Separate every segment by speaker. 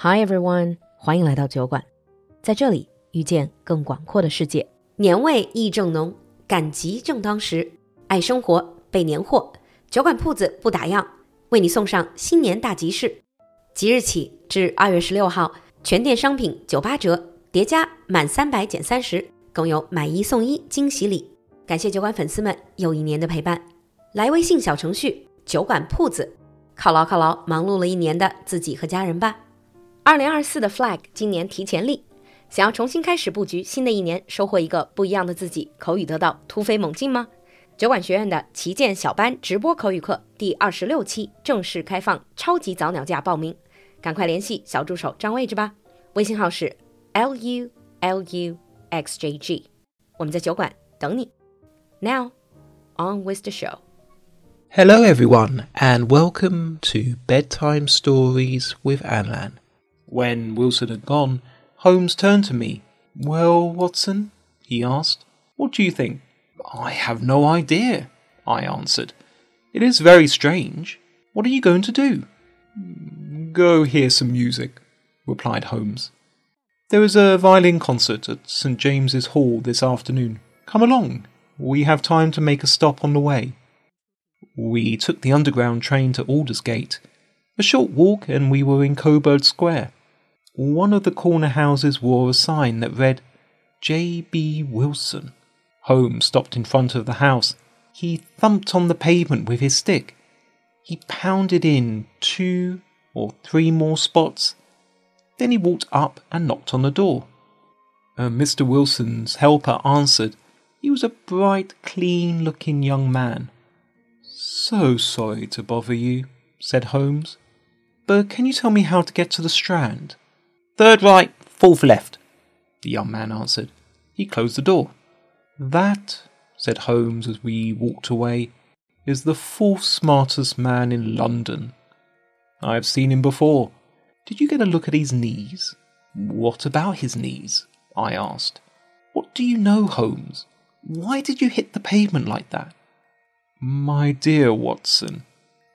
Speaker 1: Hi everyone，欢迎来到酒馆，在这里遇见更广阔的世界。年味意正浓，赶集正当时，爱生活备年货，酒馆铺子不打烊，为你送上新年大集市。即日起至二月十六号，全店商品九八折，叠加满三百减三十，更有买一送一惊喜礼。感谢酒馆粉丝们又一年的陪伴。来微信小程序“酒馆铺子”，犒劳犒劳忙碌了一年的自己和家人吧。二零二四的 flag 今年提前立，想要重新开始布局新的一年，收获一个不一样的自己，口语得到突飞猛进吗？酒馆学院的旗舰小班直播口语课第二十六期正式开放超级早鸟价报名，赶快联系小助手占位置吧，微信号是 l u l u x j g，我们在酒馆等你。Now on with the show.
Speaker 2: Hello, everyone, and welcome to Bedtime Stories with Anlan. When Wilson had gone, Holmes turned to me. Well, Watson, he asked, what do you think? I have no idea, I answered. It is very strange. What are you going to do? Go hear some music, replied Holmes. There is a violin concert at St. James's Hall this afternoon. Come along. We have time to make a stop on the way. We took the underground train to Aldersgate. A short walk and we were in Coburg Square. One of the corner houses wore a sign that read J.B. Wilson. Holmes stopped in front of the house. He thumped on the pavement with his stick. He pounded in two or three more spots. Then he walked up and knocked on the door. Uh, Mr. Wilson's helper answered. He was a bright, clean looking young man. So sorry to bother you, said Holmes. But can you tell me how to get to the Strand? Third right, fourth left, the young man answered. He closed the door. That, said Holmes as we walked away, is the fourth smartest man in London. I have seen him before. Did you get a look at his knees? What about his knees? I asked. What do you know, Holmes? Why did you hit the pavement like that? My dear Watson,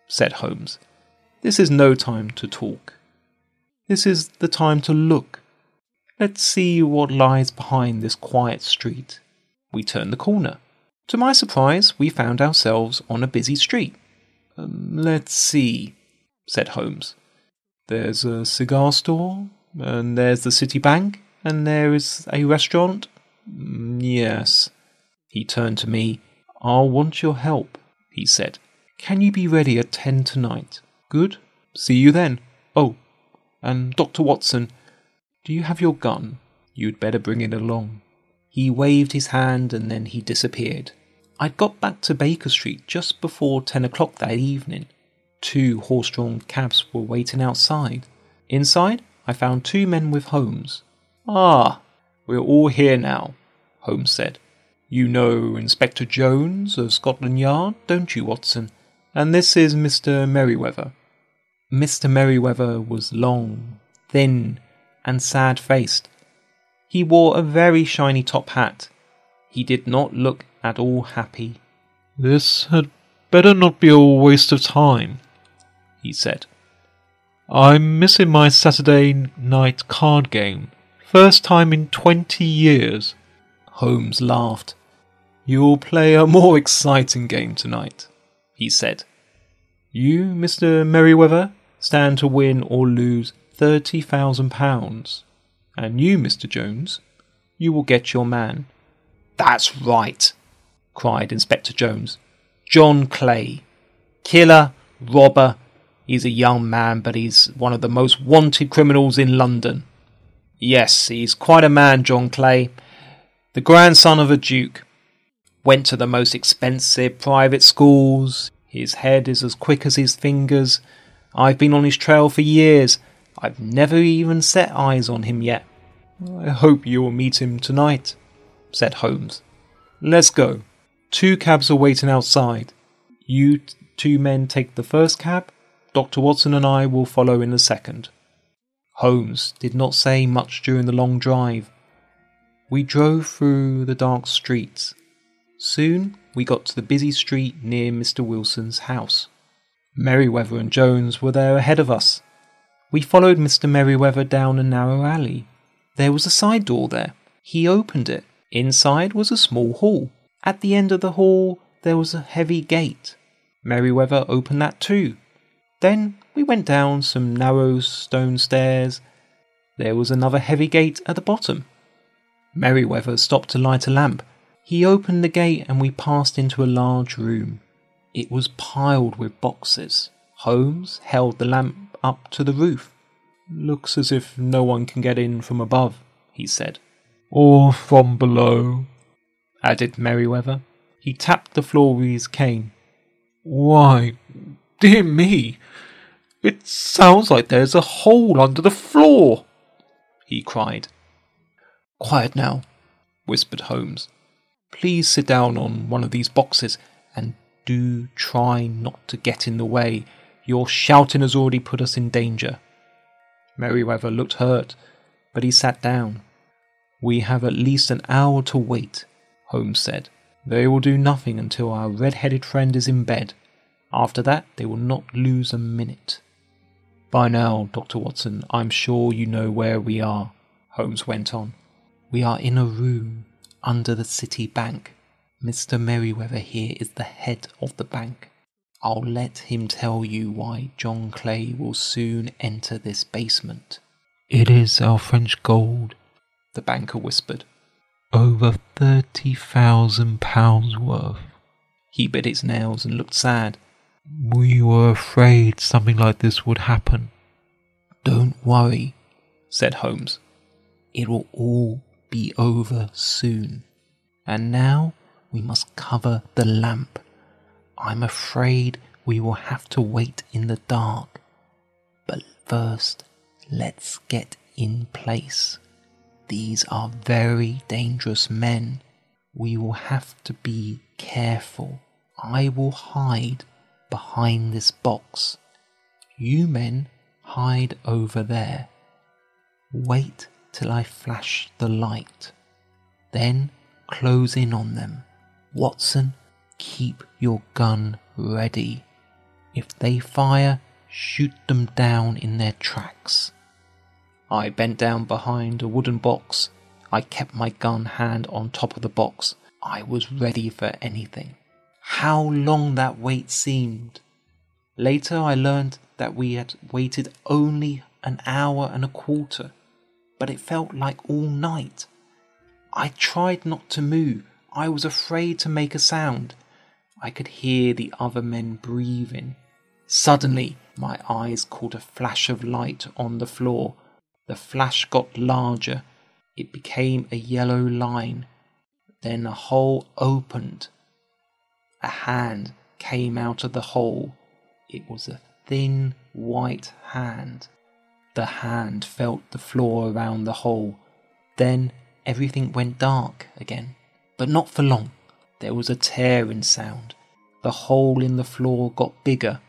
Speaker 2: said Holmes, this is no time to talk. This is the time to look. Let's see what lies behind this quiet street. We turned the corner. To my surprise, we found ourselves on a busy street. Um, let's see, said Holmes. There's a cigar store, and there's the City Bank, and there is a restaurant. Mm, yes. He turned to me. I'll want your help, he said. Can you be ready at ten tonight? Good. See you then. Oh, and Dr. Watson, do you have your gun? You'd better bring it along. He waved his hand and then he disappeared. I'd got back to Baker Street just before ten o'clock that evening. Two horse drawn cabs were waiting outside. Inside, I found two men with Holmes. Ah, we're all here now, Holmes said. You know Inspector Jones of Scotland Yard, don't you, Watson? And this is Mr. Merryweather. Mr. Merryweather was long, thin, and sad faced. He wore a very shiny top hat. He did not look at all happy. This had better not be a waste of time, he said. I'm missing my Saturday night card game. First time in twenty years. Holmes laughed. You'll play a more exciting game tonight, he said. You, Mr. Merryweather, stand to win or lose £30,000. And you, Mr. Jones, you will get your man. That's right, cried Inspector Jones. John Clay. Killer, robber. He's a young man, but he's one of the most wanted criminals in London. Yes, he's quite a man, John Clay. The grandson of a duke. Went to the most expensive private schools. His head is as quick as his fingers. I've been on his trail for years. I've never even set eyes on him yet. I hope you will meet him tonight, said Holmes. Let's go. Two cabs are waiting outside. You t- two men take the first cab. Dr. Watson and I will follow in the second. Holmes did not say much during the long drive. We drove through the dark streets. Soon we got to the busy street near Mr. Wilson's house. Merryweather and Jones were there ahead of us. We followed Mr. Merryweather down a narrow alley. There was a side door there. He opened it. Inside was a small hall. At the end of the hall, there was a heavy gate. Merryweather opened that too. Then we went down some narrow stone stairs. There was another heavy gate at the bottom. Merryweather stopped to light a lamp. He opened the gate and we passed into a large room. It was piled with boxes. Holmes held the lamp up to the roof. Looks as if no one can get in from above, he said. Or from below, added Merryweather. He tapped the floor with his cane. Why, dear me, it sounds like there's a hole under the floor, he cried. Quiet now, whispered Holmes. Please sit down on one of these boxes and do try not to get in the way. Your shouting has already put us in danger. Merryweather looked hurt, but he sat down. We have at least an hour to wait, Holmes said. They will do nothing until our red headed friend is in bed. After that, they will not lose a minute. By now, Dr. Watson, I'm sure you know where we are, Holmes went on. We are in a room under the City Bank. Mr. Merryweather here is the head of the bank. I'll let him tell you why John Clay will soon enter this basement. It is our French gold, the banker whispered. Over thirty thousand pounds worth. He bit his nails and looked sad. We were afraid something like this would happen. Don't worry, said Holmes. It will all be over soon. And now we must cover the lamp. I'm afraid we will have to wait in the dark. But first, let's get in place. These are very dangerous men. We will have to be careful. I will hide behind this box. You men hide over there. Wait till I flash the light. Then close in on them. Watson, keep your gun ready. If they fire, shoot them down in their tracks. I bent down behind a wooden box. I kept my gun hand on top of the box. I was ready for anything. How long that wait seemed. Later, I learned that we had waited only an hour and a quarter, but it felt like all night. I tried not to move. I was afraid to make a sound. I could hear the other men breathing. Suddenly, my eyes caught a flash of light on the floor. The flash got larger. It became a yellow line. Then a hole opened. A hand came out of the hole. It was a thin white hand. The hand felt the floor around the hole. Then everything went dark again but not for long. There was a tearing sound. The hole in the floor got bigger.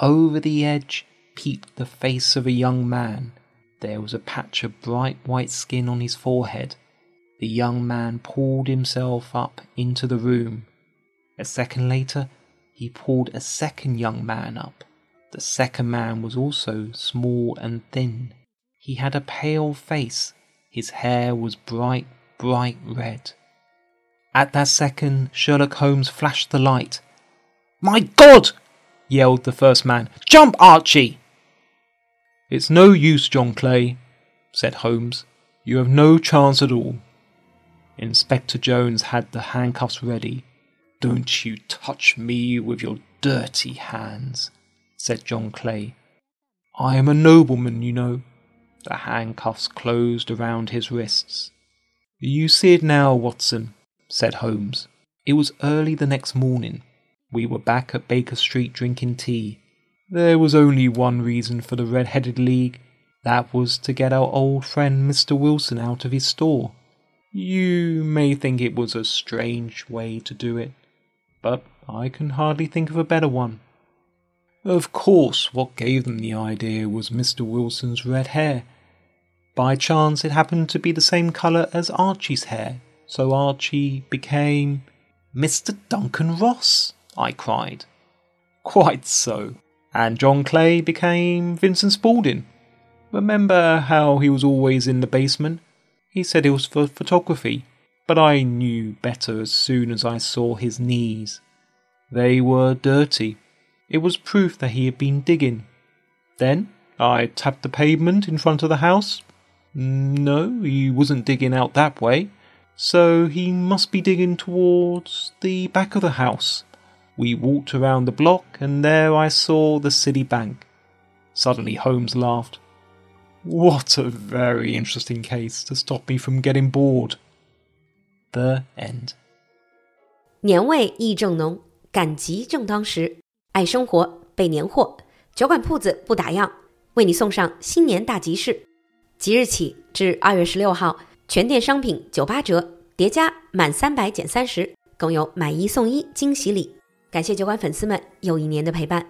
Speaker 2: Over the edge peeped the face of a young man. There was a patch of bright white skin on his forehead. The young man pulled himself up into the room. A second later, he pulled a second young man up. The second man was also small and thin. He had a pale face. His hair was bright, bright red. At that second, Sherlock Holmes flashed the light. My God! yelled the first man. Jump, Archie! It's no use, John Clay, said Holmes. You have no chance at all. Inspector Jones had the handcuffs ready. Don't you touch me with your dirty hands, said John Clay. I am a nobleman, you know. The handcuffs closed around his wrists. You see it now, Watson said Holmes. It was early the next morning. We were back at Baker Street drinking tea. There was only one reason for the Red Headed League. That was to get our old friend Mr. Wilson out of his store. You may think it was a strange way to do it, but I can hardly think of a better one. Of course, what gave them the idea was Mr. Wilson's red hair. By chance, it happened to be the same colour as Archie's hair, so Archie became Mr. Duncan Ross, I cried. Quite so. And John Clay became Vincent Spaulding. Remember how he was always in the basement? He said it was for photography, but I knew better as soon as I saw his knees. They were dirty. It was proof that he had been digging. Then I tapped the pavement in front of the house. Mm, no, he wasn't digging out that way, so he must be digging towards the back of the house. We walked around the block, and there I saw the city bank. Suddenly Holmes laughed. What a very interesting case to stop me from getting bored. The end.
Speaker 1: 年味意正浓，赶集正当时，爱生活备年货，酒馆铺子不打烊，为你送上新年大集市。即日起至二月十六号， 全店商品九八折，叠加满三百减三十，更有买一送一惊喜礼。感谢酒馆粉丝们又一年的陪伴，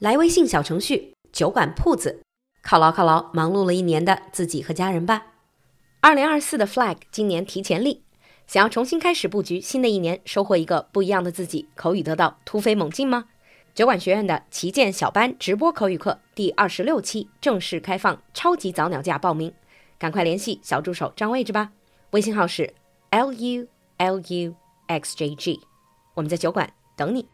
Speaker 1: 来微信小程序“酒馆铺子”，犒劳犒劳忙碌了一年的自己和家人吧。二零二四的 flag 今年提前立，想要重新开始布局新的一年，收获一个不一样的自己，口语得到突飞猛进吗？酒馆学院的旗舰小班直播口语课第二十六期正式开放，超级早鸟价报名，赶快联系小助手占位置吧。微信号是 l u l u x j g，我们在酒馆等你。